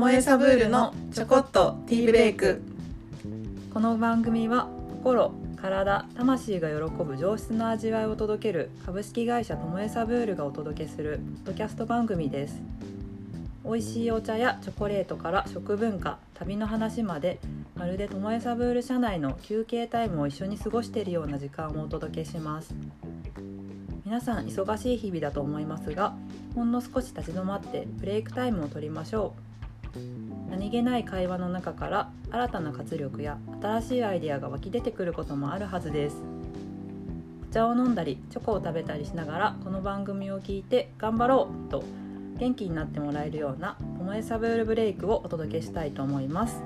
もえサブールのちょこっとティーブレイク。この番組は心体魂が喜ぶ上質な味わいを届ける株式会社ともえサブールがお届けするポッドキャスト番組です。美味しいお茶やチョコレートから食文化旅の話までまるでともえサブール社内の休憩タイムを一緒に過ごしているような時間をお届けします。皆さん忙しい日々だと思いますがほんの少し立ち止まってブレイクタイムを取りましょう。何気ない会話の中から新たな活力や新しいアイデアが湧き出てくることもあるはずです。お茶を飲んだりチョコを食べたりしながらこの番組を聞いて頑張ろうと元気になってもらえるような「ともえサブールブレイク」をお届けしたいと思います。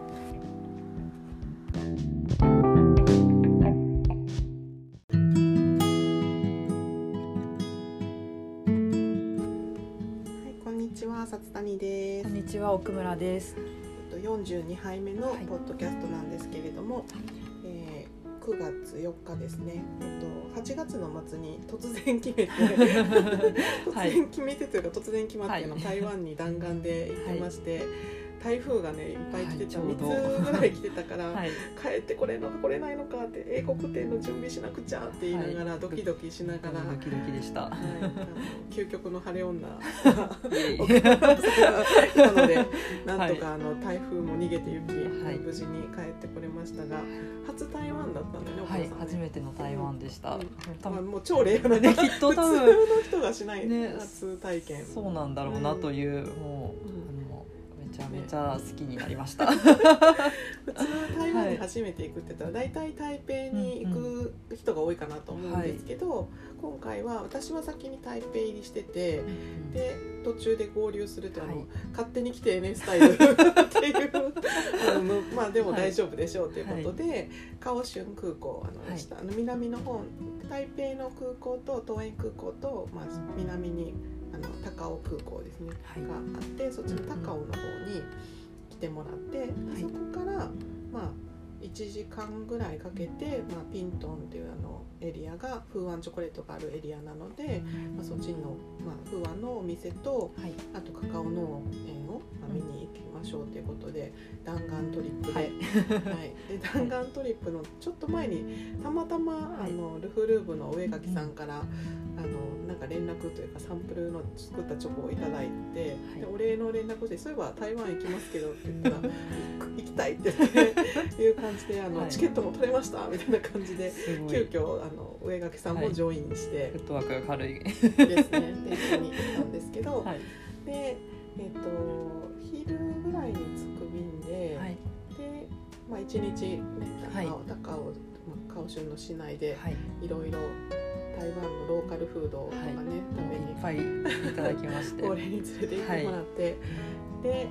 ちは奥村ですえっと42杯目のはいポッドキャストなんですけれども、えー9月4日ですね。えっと8月の末に突然決めて、突然決めてというか突然決まっての、はい台湾に弾丸で行ってまして。台風がねいっぱい来てた、はい3ちょうど。つぐらい来てたから、はい。帰ってこれるのか来れないのかって英国店の準備しなくちゃって言いながら、はい。ドキドキしながら、ドキドキでした。はい、究極の晴れ女がイエイ送ったので なんとかあの台風も逃げて行き、はい。無事に帰ってこれましたが初台湾だったんだよねおはい母さんね。初めての台湾でした、うん。多分まあ、もう超レアな、ねきっと普通の多分人がしないね初体験、そうなんだろうなという、もう、めちゃ好きになりました、普通台湾に初めて行くって言ったら大体台北に行く人が多いかなと思うんですけど、今回は私は先に台北入りしててで途中で合流するってあの、はい。勝手に来てねスタイル っていうあの まあでも大丈夫でしょうということで、カオシュン空港あの、はい。下あの南の方台北の空港と東園空港と、まあ、南にあの高尾空港ですね、はい。があってそっちの高尾の方に来てもらって、そこからまあ1時間ぐらいかけて、まあ、ピントンっていうあのエリアが風湾チョコレートがあるエリアなので、まあ、そっちの、まあ、風湾のお店とはい。あとカカオ農園を、まあ、見に行きましょうということで弾丸トリップで,、はい。はい。で弾丸トリップのちょっと前にたまたま、はい。あのルフルーブの上垣さんから、あのなんか連絡というかサンプルの作ったチョコをいただいて、はい。でお礼の連絡をしてそういえば台湾行きますけどって言ったら行きたいって言っていう感じであの、はい。チケットも取れましたみたいな感じで急遽あの上垣さんもジョインして。フットワークが軽い。ですね、で一緒に行ったんですけど、はい。で、えっと昼ぐらいに着く便で、はい。で、まあ、一日ねはい。高尾、高尾、まあ、カオシュンの市内ではい。いろいろ台湾のローカルフードとかね、食べにいっぱい。いただきまして。恒例に連れて行ってもらって、で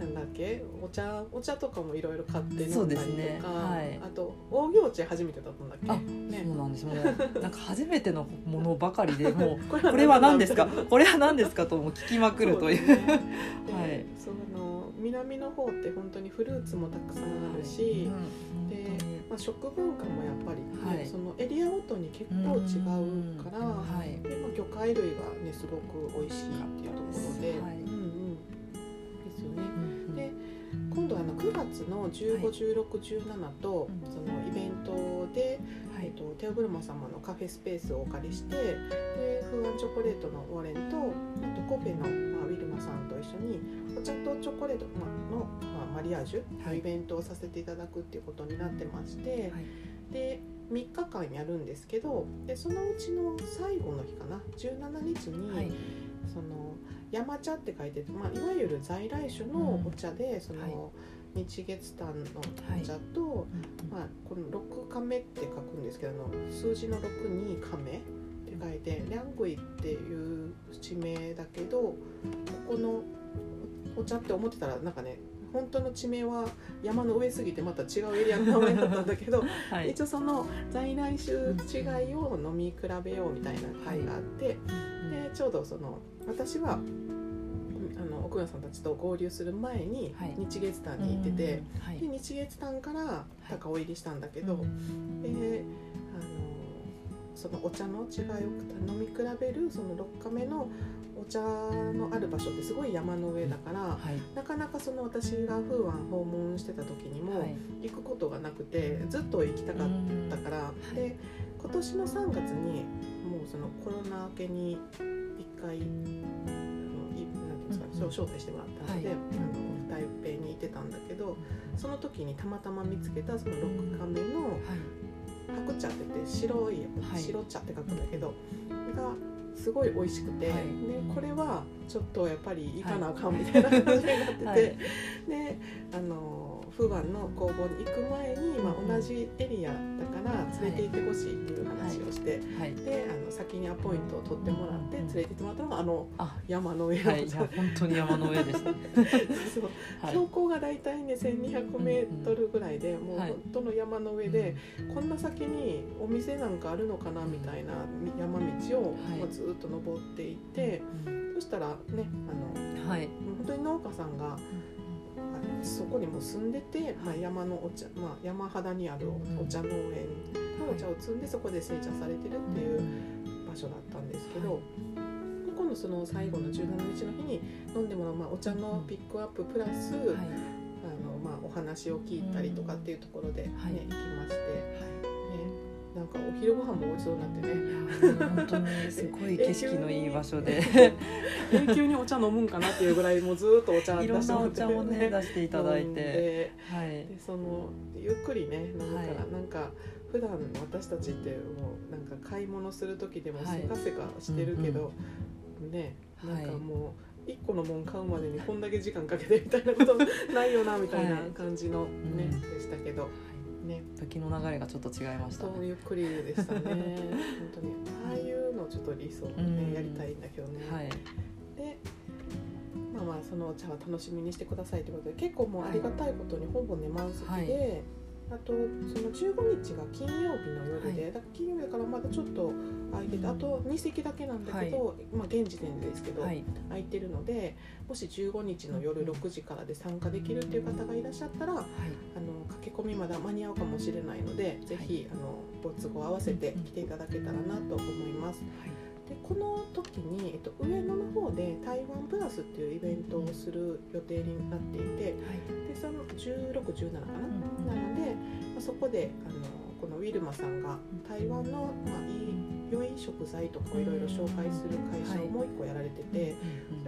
なんだっけ？お茶お茶とかもいろいろ買って飲んだりとか、そうですね。はい。あと大行地初めてだったんだっけ？あね。そうなんです。もうなんか初めてのものばかりで もうこれは何ですか？これは何ですかともう聞きまくるという。そうね。ではい。その南の方って本当にフルーツもたくさんあるし、うんでまあ、食文化もやっぱりね、はい。そのエリアごとに結構違うから、うん。はい。でまあ、魚介類がねすごく美味しいっていうところで、はい今度あの9月の15、はい。16、17と、うん。そのイベントで、はい。えっと、テオブルマ様のカフェスペースをお借りしてで風湾チョコレートのウォーレンとあとコフェの、まあ、ウィルマさんと一緒にお茶とチョコレートまあの、まあ、マリアージュのはい。イベントをさせていただくっていうことになってまして、はい。で3日間やるんですけどでそのうちの最後の日かな17日に、はいその山茶って書いてて、まあ、いわゆる在来種のお茶で、その、はい日月炭のお茶と、まあ、この六亀って書くんですけど数字の6に亀って書いてリャングイっていう地名だけどここのお茶って思ってたらなんかね本当の地名は山の上すぎてまた違うエリアの名前だったんだけど、はい。一応その在来種違いを飲み比べようみたいな会があって、でちょうどその私はあの奥村さんたちと合流する前にはい。日月潭に行ってて、うんはい。で日月潭から高尾入りしたんだけど、うんであのそのお茶の違いを飲み比べるその6カメのお茶のある場所ってすごい山の上だから、はい。なかなかその私が風湾訪問してた時にもはい。行くことがなくてずっと行きたかったから、で今年の3月にもうそのコロナ明けに1回あのいなんていうんですか、うんうん。招待してもらったので、はい。あの台北に行ってたんだけどその時にたまたま見つけたその6カメのはい。白茶って言って白い、はい。白茶って書くんだけどがすごい美味しくて、はい。でこれはちょっとやっぱり行かなあかんみたいな感じになってて、はい。であのフーワンの工房に行く前に、まあ、同じエリアだから連れて行ってほしいっていう話をして、はい。であの先にアポイントを取ってもらって連れて行ってもらったのがあのあ山の上。の、はい。いや本当に山の上ですね。標高が大体ね1200メートルぐらいで、もうはい。本当の山の上で、こんな先にお店なんかあるのかなみたいな山道を、はい。まあずっと登っていって、そしたらねあのはい。本当に農家さんがあのそこにも住んでて、まあ、山のお茶、まあ、山肌にあるお茶農園のお茶を摘んでそこで製茶されてるっていう場所だったんですけど、はい。今度その最後の17日の日に飲んでもらう、まあ、お茶のピックアッププラス、はい。あのまあ、お話を聞いたりとかっていうところで、ねはい。行きまして、ね、なんかお昼ご飯も美味しそうになってね。本当にすごい景色のいい場所で。永久にお茶飲むんかなっていうぐらいもうずっとお茶いろんなお茶もね出出していただいて。ではい。でそのゆっくりね飲むから、はい。なんか普段私たちってもうなんか買い物する時でもはい。せかせかしてるけど、ねなん。かはい。もう一個のもん買うまでにこんだけ時間かけてみたいなことないよなみたいなはい感じのね、うんでしたけどね時の流れがちょっと違いましたね。ゆっくりでしたね。本当に。ああいうのちょっと理想ね、うん。やりたいんだけどね。はい。でまあまあそのお茶は楽しみにしてくださいということで結構もうありがたいことにほぼね満席で、あとその15日が金曜日の夜で、はい。だ金曜日だからまだちょっと空いてて、うんあと2席だけなんだけど、まあ現時点でですけど、はい。空いてるのでもし15日の夜うん6時からで参加できるっていう方がいらっしゃったらあのはい駆け込みまだ間に合うかもしれないので、ぜひあのご都合合わせて来ていただけたらなと思います。でこの時に、えっと、で台湾プラスっていうイベントをする予定になっていてでその1617かな、なので、まあ、そこであのこのウィルマさんが台湾の、まあ、いい良い食材とかをいろいろ紹介する会社をもう一個やられてて。で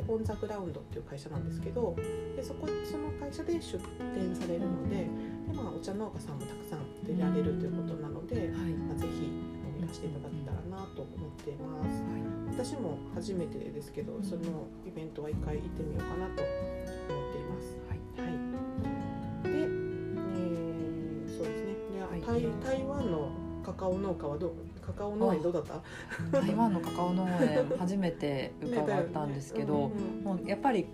オン・ザ・グラウンドっていう会社なんですけどでそこその会社で出店されるのでで、まあ、お茶農家さんもたくさん出られるということなので、はい。まあ、ぜひ飲み出していただけたらなと思っています。私も初めてですけどそのイベントは一回行ってみようかなと思っています。はい、で、えーそうですね。ではい。台台湾のカカオ農家はどうカカオ農園どうだった？台湾のカカオ農園初めて伺ったんですけど、ねもうやっぱり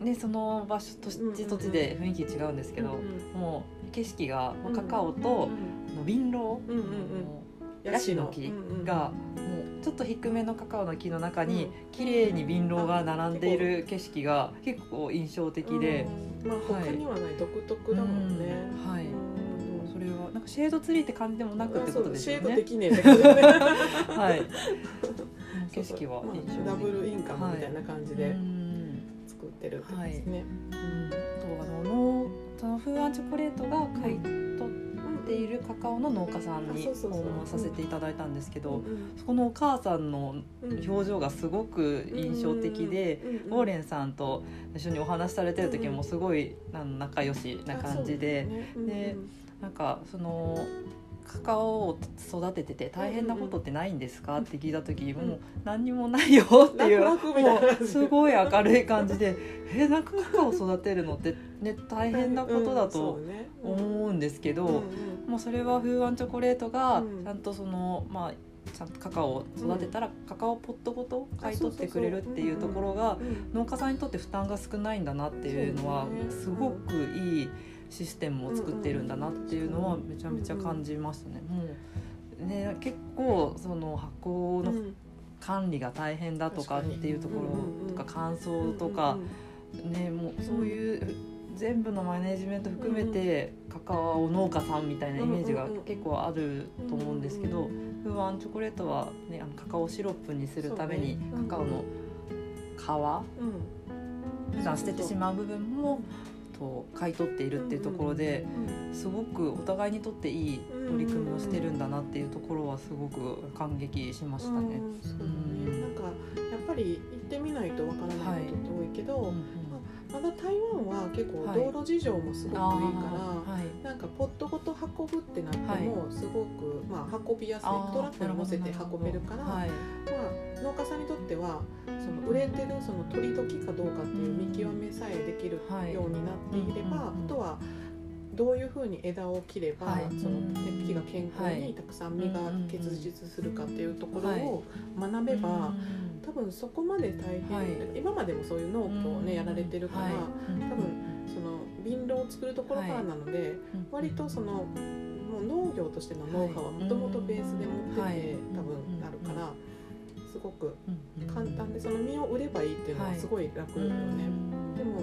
ねその場所土地土地で雰囲気違うんですけど、うんもう景色が、まあうんカカオとうんあの瓶ろう、うん。うんうんヤシの木がもうっと低めのカカオの木の中に綺麗に瓶ろうが並んでいる景色が結構印象的で、うんまあ他にはない。独特だもんね。うん。はい。うんそれはなんかシェードツリーって感じでもなくってことですよね。シェードで。きね。え。はい。景色は。まあ印象的ダブルインカムみたいな感じでうん作ってるってことですね。うん。そうあの農そのフーアンチョコレートが買い取っているカカオの農家さんに訪問させていただいたんですけど、うんそこのお母さんのうん表情がすごく印象的で、うんウォーレンさんと一緒にお話しされてる時もすごい仲良しな感じで、でなんかそのカカオを育ててて大変なことってないんですかって聞いた時、ん。もう何にもないよっていうもうすごい明るい感じでえなんかカカオ育てるのって、ね、大変なことだと思うんですけど、もうそれはフーワンチョコレートがうん。ちゃんとその、まあちゃんとカカオを育てたら、カカオポットごと買い取ってくれるっていうところが農家さんにとって負担が少ないんだなっていうのはすごくいいシステムを作ってるんだなっていうのはめちゃめちゃ感じますね。もうね結構その箱の管理が大変だとかっていうところとか乾燥とかねもうそういう全部のマネジメント含めてカカオ農家さんみたいなイメージが結構あると思うんですけどフーワンチョコレートは、ね、あのカカオシロップにするために、カカオの皮うん。普段捨ててしまう部分もと買い取っているっていうところで、すごくお互いにとっていい取り組みをしてるんだなっていうところはすごく感激しましたね。うんそうだねなんかやっぱり行ってみないとわからないことって多いけど、うんうんまだ台湾は結構はい。道路事情もすごくいいから、はい。なんかポットごと運ぶってなってもすごく、まあ、運びやすいトラックに乗せて運べるからはい。まあ、農家さんにとってはその売れてるその取り時かどうかっていう見極めさえできるはいようになっていれば、あとはどういうふうに枝を切れば、はい。その根っきが健康はい。にたくさん実が結実するかっていうところはい。を学べば、うん多分そこまで大変、はい。今までもそういう農業をね、やられてるから、はい。多分その瓶炉を作るところからなので、割とそのもう農業としてのノウハウはもともとベースで持ってて、はい。多分あるから、すごく簡単でその実を売ればいいっていうのはすごい楽よね。うん。でも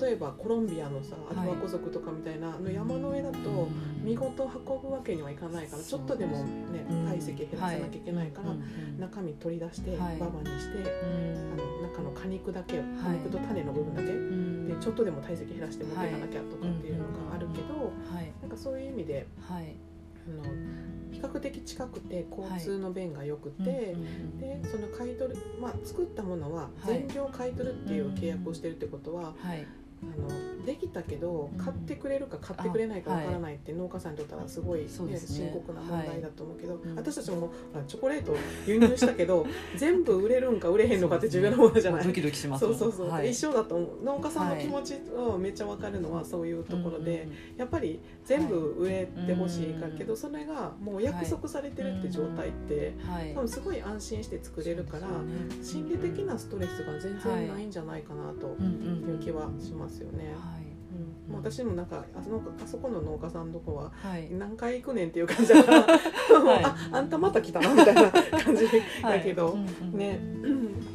例えばコロンビアのさアはい。ルバコ族とかみたいなあの山の上だと見事運ぶわけにはいかないからちょっとでもねうん体積減らさなきゃいけないから、うんうん。中身取り出してはい。ババにして、うん。あの中の果肉だけ果肉と種の部分だけ、うん。でちょっとでも体積減らして持っていかなきゃとかっていうのがあるけど、はい。なんかそういう意味ではい。あの比較的近くて交通の便が良くて。うん。うん。でその買い取る、まあ、作ったものははい。全量買い取るっていう契約をしてるってことは、はいあのできたけどうん。買ってくれるか買ってくれないかわからないって農家さんにとったらすごい、ね深刻な問題だと思うけど、うん。私たちもチョコレート輸入したけど 全部売れるんか売れへんのかって重要なものじゃない。ドキドキしますそうそうそう、はい。一緒だと思う。農家さんの気持ちをめっちゃ分かるのはそういうところで、やっぱり全部売れてほしいかけど、それがもう約束されてるって状態って、はい。多分すごい安心して作れるから、心理的なストレスが全然ないんじゃないかなという気はしますよね。はい。うん、私もなんかあそのあそこの農家さんのとこははい。何回行くねんっていう感じだから、ああんたまた来たなみたいな感じだけど、ね、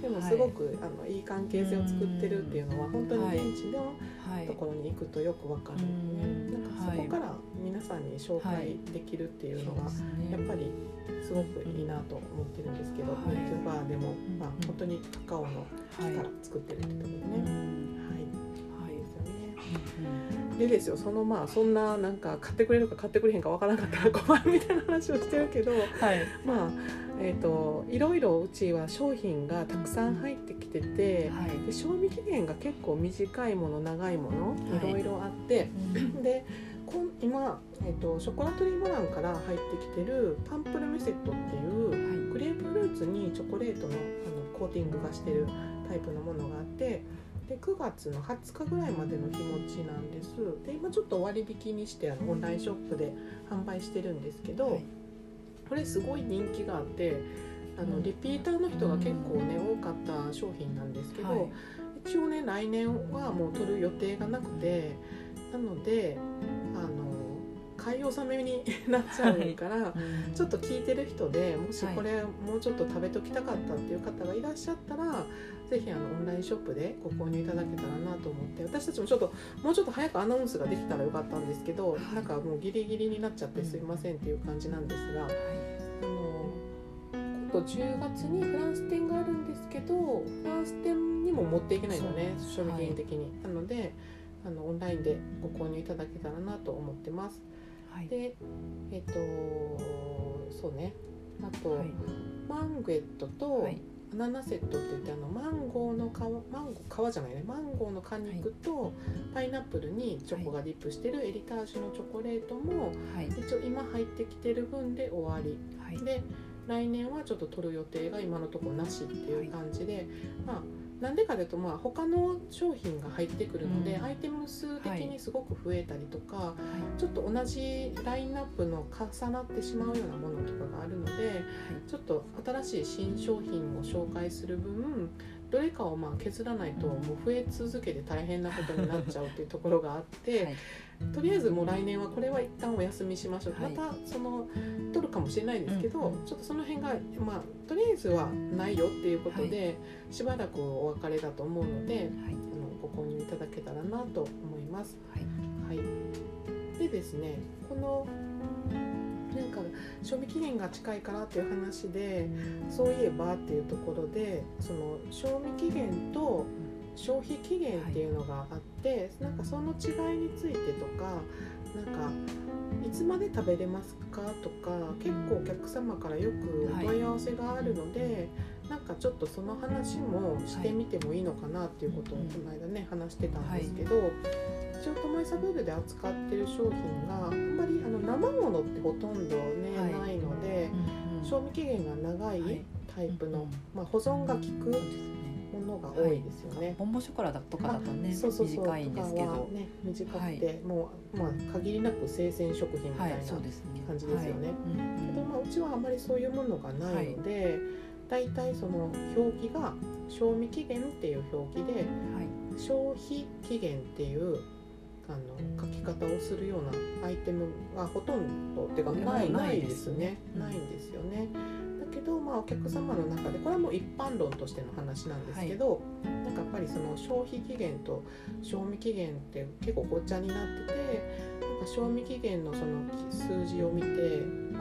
でもすごく、あのいい関係性を作ってるっていうのは本当に現地のはい。ところに行くとよくわかるよね、うん。なんかそこから皆さんに紹介できるっていうのが、やっぱりすごくいいなと思ってるんですけど、はいミルクバーでも、まあうん、本当にカカオの木から作ってるってところね。でですよそのまあそんななんか買ってくれるか買ってくれへんかわからなかったら困るみたいな話をしてるけどはい。まあえー、といろいろうちは商品がたくさん入ってきててはい。で賞味期限が結構短いもの長いものはい。いろいろあって、でこん今、えー、とショコラトリーモランから入ってきてるパンプルメセットっていうグレープフルーツにチョコレートのあのコーティングがしてるタイプのものがあってで9月の20日ぐらいまでの日持ちなんです。で今ちょっと割引にしてあのオンラインショップで販売してるんですけど、はい。これすごい人気があってあのうん。リピーターの人が結構ね多かった商品なんですけど、はい。一応ね来年はもう取る予定がなくてなので買い納めになっちゃうから、ちょっと聞いてる人でもしはいこれもうちょっと食べときたかったっていう方がいらっしゃったら、ぜひあのオンラインショップでご購入いただけたらなと思って私たちもちょっともうちょっと早くアナウンスができたらよかったんですけど、なんかもうギリギリになっちゃってすいませんっていう感じなんですが。あの今度10月にフランス店があるんですけどフランス店にも持っていけないのね賞味期限的に、なのであのオンラインでご購入いただけたらなと思ってますはい。でえっ、とそうね。あと、はい。マンゲットとはい。アナナセットって言ってあのマンゴーの皮マンゴー皮じゃないね。マンゴーの果肉とパイナップルにチョコがディップしてるエリタージュのチョコレートもはい。一応今入ってきてる分で終わり。はい。で来年はちょっと取る予定が今のところなしっていう感じで、まあなんでかというとまあ他の商品が入ってくるので、うん。アイテム数的にすごく増えたりとか、ちょっと同じラインナップの重なってしまうようなものとかがあるのでちょっと新しい新商品を紹介する分どれかをまあ削らないともう増え続けて大変なことになっちゃうっていうところがあって。はいとりあえずもう来年はこれは一旦お休みしましょう、はい。またその取るかもしれないですけど、うんうん。ちょっとその辺がまあとりあえずはないよっていうことで、しばらくお別れだと思うのではい。あのご購入いただけたらなと思います。はい。はい、でですねこのなんか賞味期限が近いからっていう話でそういえばっていうところでその賞味期限と消費期限っていうのがあって、はい、なんかその違いについてとかなんかいつまで食べれますかとか結構お客様からよくお問い合わせがあるので、はいなんかちょっとその話もしてみてもいいのかなっていうことをこの間ね話してたんですけど、はい、一応トモエサブールで扱ってる商品があんまりあの生ものってほとんどね、はい、ないので、賞味期限が長いタイプの、まあ、保存が効くものが多いですよね。ボンボショコラとかだとねそうそうそう。短いんですけど、ね、短くて、はい、もう、まあ、限りなく生鮮食品みたいな感じですよね。けど、まあ、うちはあまりそういうものがないので、大体その表記が賞味期限っていう表記で、はい、消費期限っていうあの書き方をするようなアイテムがほとんどっていうかないないですね、ないんですよね。だけど、まあ、お客様の中でこれはもう一般論としての話なんですけど、はい、なんかやっぱりその消費期限と賞味期限って結構ごっちゃになっててなんか賞味期限のその数字を見て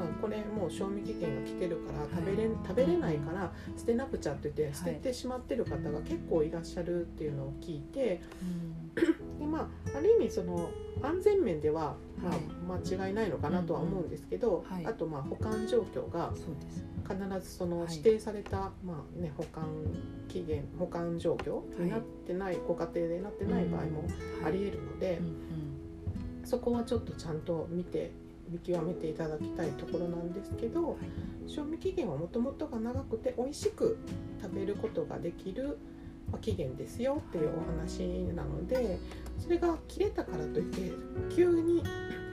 あこれもう賞味期限が来てるから食べれ,、食べれないから捨てなくちゃって言って捨ててしまってる方が結構いらっしゃるっていうのを聞いて、でまあある意味その安全面では、まあ、間違いないのかなとは思うんですけど、あとまあ保管状況が必ずその指定された、まあね、保管期限保管状況になってない、ご家庭でなってない場合もありえるので、そこはちょっとちゃんと見て見極めていただきたいところなんですけど、はい、賞味期限はもともとが長くて美味しく食べることができる期限ですよっていうお話なのでそれが切れたからといって急に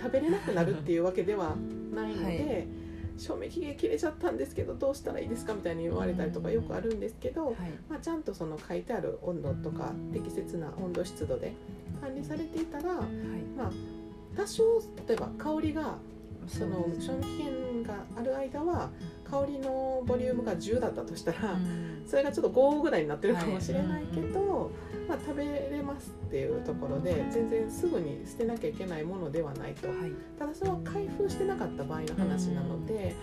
食べれなくなるっていうわけではないので。はい賞味期限切れちゃったんですけどどうしたらいいですかみたいに言われたりとかよくあるんですけど、はい、まあ、ちゃんとその書いてある温度とか適切な温度湿度で管理されていたら、はい、まあ多少例えば香りがその賞味期限がある間は香りのボリュームが10だったとしたら、それがちょっと5ぐらいになってるかもしれないけど、まあ、食べれますっていうところで全然すぐに捨てなきゃいけないものではないと、ただそれは開封してなかった場合の話なので、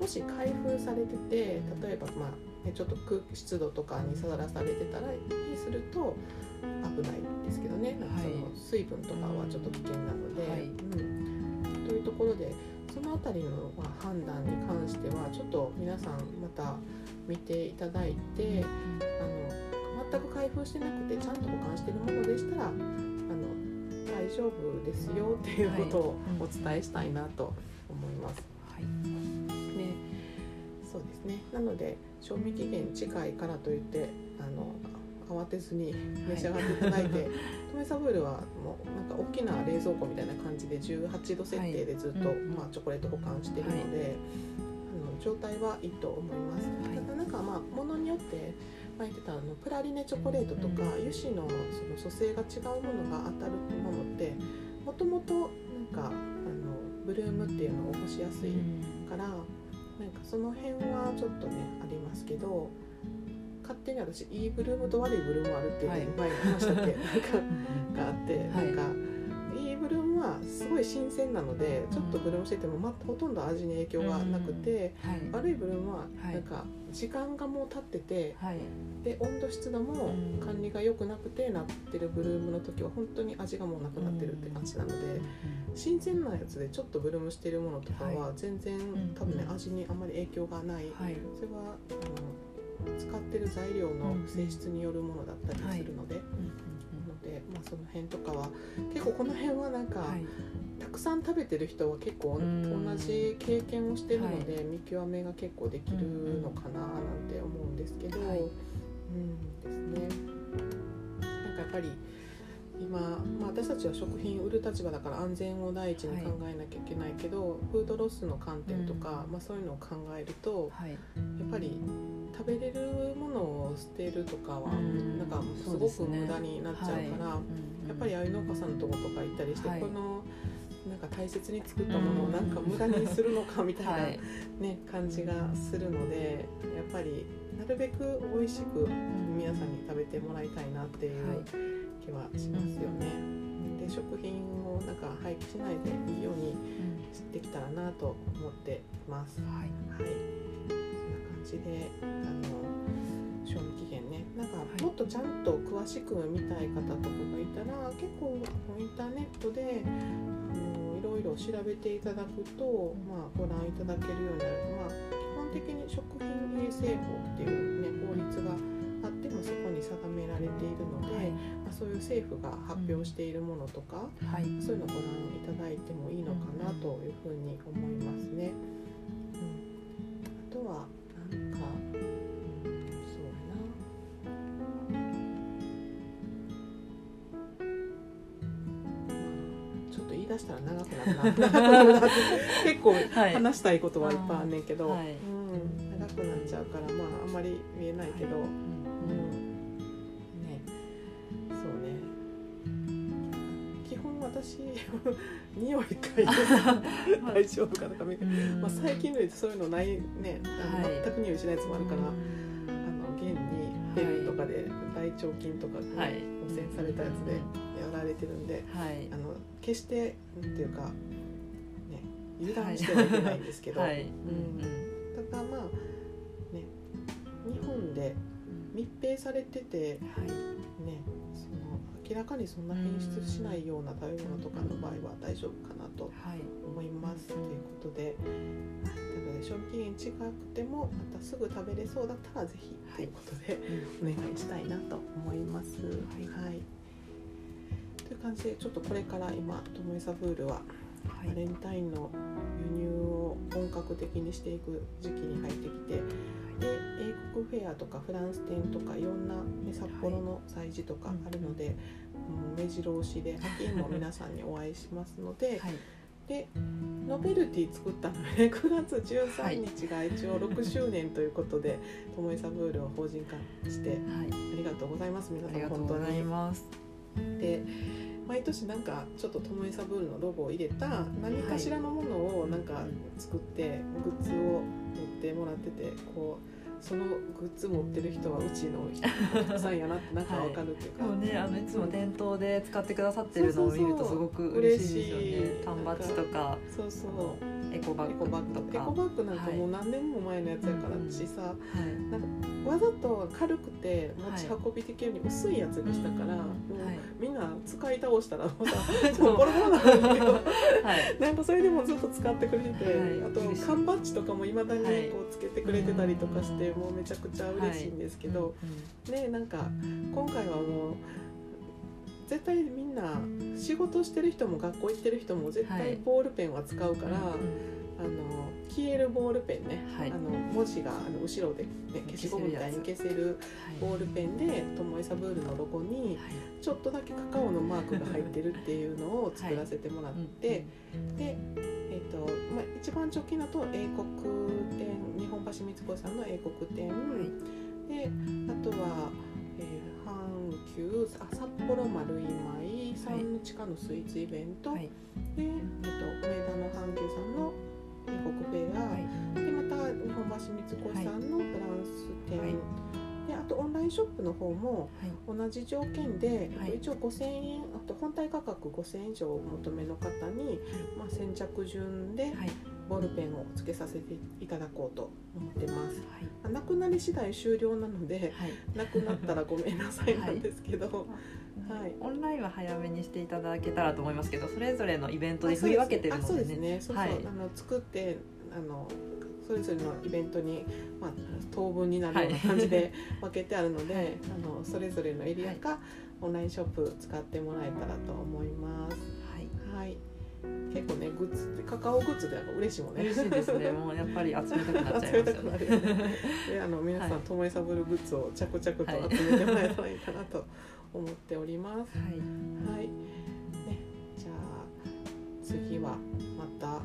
もし開封されてて例えばまあ、ね、ちょっと空湿度とかにさらされてたらにすると危ないですけどね。なんかその水分とかはちょっと危険なので。うんころでその辺りの判断に関してはちょっと皆さんまた見ていただいてあの全く開封してなくてちゃんと保管してるものでしたらあの大丈夫ですよっていうことをお伝えしたいなと思います。はい、ね、そうですね。なので賞味期限近いからといってあの慌てずに召し上がっていただいて、はい、トメサブールはもうなんか大きな冷蔵庫みたいな感じで18度設定でずっと、はい、まあ、チョコレート保管してるので、はい、あの状態はいいと思います。ただなんかまあものによって前言ってたあのプラリネチョコレートとか、油脂のその組成が違うものが当たるものってもともとなんかあのブルームっていうのを起こしやすいから、なんかその辺はちょっとねありますけど。勝手に私いいブルームと悪いブルームあるっていう前に話したっけ、はい、なんかがあって、なんかい。いブルームはすごい新鮮なのでちょっとブルームしてても、ま、ほとんど味に影響がなくて、はい、悪いブルームはなんか時間がもう経ってて、はい、で温度湿度も管理が良くなくてなってるブルームの時は本当に味がもうなくなってるって感じなので新鮮なやつでちょっとブルームしてるものとかは全然多分ね味にあんまり影響がない、それはあの使ってる材料の性質によるものだったりするので、なので、まあ、その辺とかは結構この辺はなんか、たくさん食べてる人は結構同じ経験をしてるので、見極めが結構できるのかななんて思うんですけど、うんですね。なんかやっぱり今、まあ、私たちは食品売る立場だから安全を第一に考えなきゃいけないけど、はい、フードロスの観点とか、うん、まあ、そういうのを考えると、はい、やっぱり食べれるものを捨てるとかは、うん、なんかすごく無駄になっちゃうから、ねはい、やっぱりああいう農家さんのとことか行ったりして、このなんか大切に作ったものをなんか無駄にするのかみたいな、ね、感じがするのでやっぱりなるべく美味しく皆さんに食べてもらいたいなっていう。気はしますよね。で食品をなんか廃棄しないでいいようにできたらなと思っています。はい、はい、であの賞味期限ね。なんかもっとちゃんと詳しく見たい方とかがいたら結構インターネットであのいろいろ調べていただくと、まあ、ご覧いただけるようになる、まあ、基本的に食品衛生法っていう、ね、法律があってもそこに定められているので、はい、まあ、そういう政府が発表しているものとか、うんはい、そういうのをご覧いただいてもいいのかなというふうに思いますね。うん、あとは出したら長くなるな結構話したいことはいっぱいあん。ねんけど、はい、うん、長くな。っちゃうからまああん。まり言えな。いけど、はい、うん私 匂い嗅いで 大丈夫かとか、まあ、最近のそういうのないね。全く匂いしないやつもあるから、あの現にペンとかで大腸菌とかが汚染されたやつでやられてるんで、あの決してっていうかね油断してはいけないんですけど、はい。うん、だからまあね日本で密閉されてて、はい、ねその明らかにそんな変質しないような食べ物とかの場合は大丈夫かなと思います、ということで。なので賞味期限違くてもまたすぐ食べれそうだったらぜひということで、お願いしたいなと思います。はい。という感じでちょっとこれから今トモエサブールはバレンタインの輸入を本格的にしていく時期に入ってきてで英国フェアとかフランス店とかいろんな、ね、札幌の催事とかあるので、うん、目白押しで秋も皆さんにお会いしますので。はいでノベルティ作ったのね9月13日が一応6周年ということで、ともえサブールを法人化して、はい、ありがとうございます皆さん本当に。で毎年なんかちょっとトモエサブールのロゴを入れた何かしらのものをなんか作ってグッズを持ってもらっててこう。そのグッズ持ってる人はうちのお客さんやなってなんかわかるっていうか、はい、もうねあのいつも店頭で使ってくださってるのを見るとすごく嬉しいですよね。缶バッジとかそうそう。エコバッグとか。エコバッグなんかもう何年も前のやつやから私さ、はい、なんかわざと軽くて持ち運び的に薄いやつにしたから、もうみんな使い倒したらも う。さもうボロボロなんだけど、はい、なんかそれでもずっと使ってくれてて、あと缶バッジとかもいまだにこうつけてくれてたりとかして、もうめちゃくちゃ嬉しいんですけど、ねなんか今回はもう。絶対みんな仕事してる人も学校行ってる人も絶対ボールペンは使うから、はい、あの消えるボールペンね、はい、あの文字があの後ろで、ね、消しゴムみたいに消せるボールペンでともえサブールのロゴにちょっとだけカカオのマークが入ってるっていうのを作らせてもらって、で、えーとまあ、一番直近だと英国店日本橋三越さんの英国店、であとは級あ札幌丸い舞三の地下のスイーツイベント、はい、で、えっと、梅田の阪急さんの本橋三越さんのフランス店、はい、であとオンラインショップの方も同じ条件で、はい、一応5000円あと本体価格5000円以上お求めの方に、まあ、先着順で、ボールペンをつけさせていただこうと思ってます。はい、なくなり次第終了なので、はい、なくなったらごめんなさいなんですけど、はい、オンラインは早めにしていただけたらと思いますけど、それぞれのイベントで振り分けてるので、ね、そうですね。そうそう、あの作ってあのそれぞれのイベントに、まあ、当分になるような感じで分けてあるので、はい、あのそれぞれのエリアか、オンラインショップ使ってもらえたらと思います。はい、はい。結構ねグッズカカオグッズで嬉しいもんね。嬉しいですね。もうやっぱり集めたくなっちゃいますよね。で あの皆さんともえさぶるグッズを着々と集めてもらえたらいいかなと思っております。はい、はい、ね、じゃあ次はまた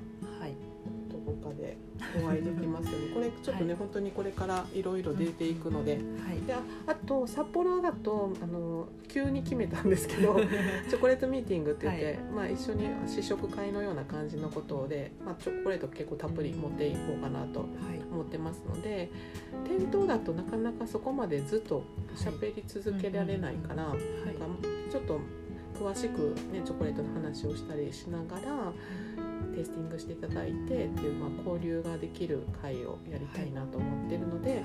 かでお会いできますよねこれちょっとね、はい、本当にこれからいろいろ出ていくので,、はい、でああと札幌だとあの急に決めたんですけど チョコレートミーティングって言って、はい、まあ、一緒に試食会のような感じのことで、まあ、チョコレート結構たっぷり持っていこうかなと思ってますので、店頭だとなかなかそこまでずっと喋り続けられないから、なんかちょっと詳しく、ね、チョコレートの話をしたりしながらテイスティングしていただいてっていう、まあ、交流ができる会をやりたいなと思ってるので、はい、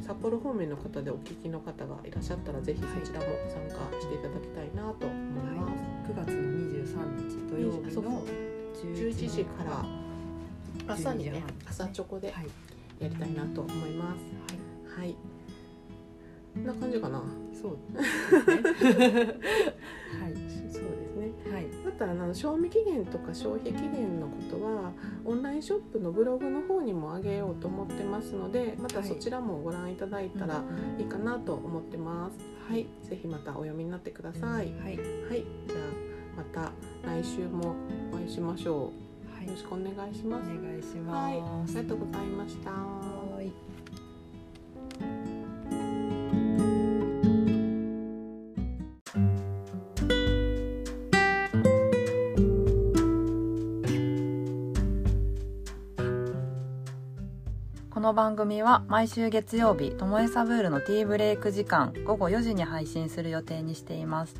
札幌方面の方でお聞きの方がいらっしゃったらぜひそちらも参加していただきたいなと思います。はい、9月の23日土曜日の11時から朝にね朝チョコでやりたいなと思います。はい、はいこんな感じかな。そうね。たあの賞味期限とか消費期限のことはオンラインショップのブログの方にも上げようと思ってますのでまたそちらもご覧いただいたらいいかなと思ってます。はい、ぜひまたお読みになってください。はい、はい、じゃあまた来週もお会いしましょう。はい、よろしくお願いします。お願いします。はい、ありがとうございました。この番組は毎週月曜日ともえサブールのティーブレイク時間午後4時に配信する予定にしています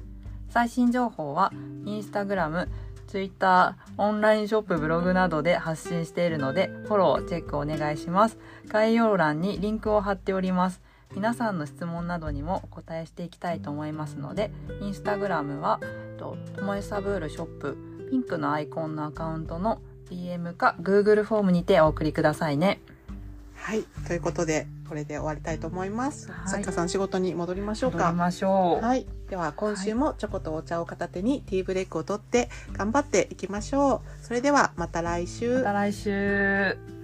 最新情報はインスタグラムツイッター、オンラインショップ、ブログなどで発信しているので、フォロー、チェックお願いします。概要欄にリンクを貼っております。皆さんの質問などにもお答えしていきたいと思いますので、インスタグラムは、ともえサブールショップ、ピンクのアイコンのアカウントの DM か Google フォームにてお送りくださいね。はい、ということで、これで終わりたいと思います。さっかさん仕事に戻りましょうか。戻りましょう。はい、では今週もチョコとお茶を片手にティーブレイクを取って頑張っていきましょう。それではまた来週。また来週。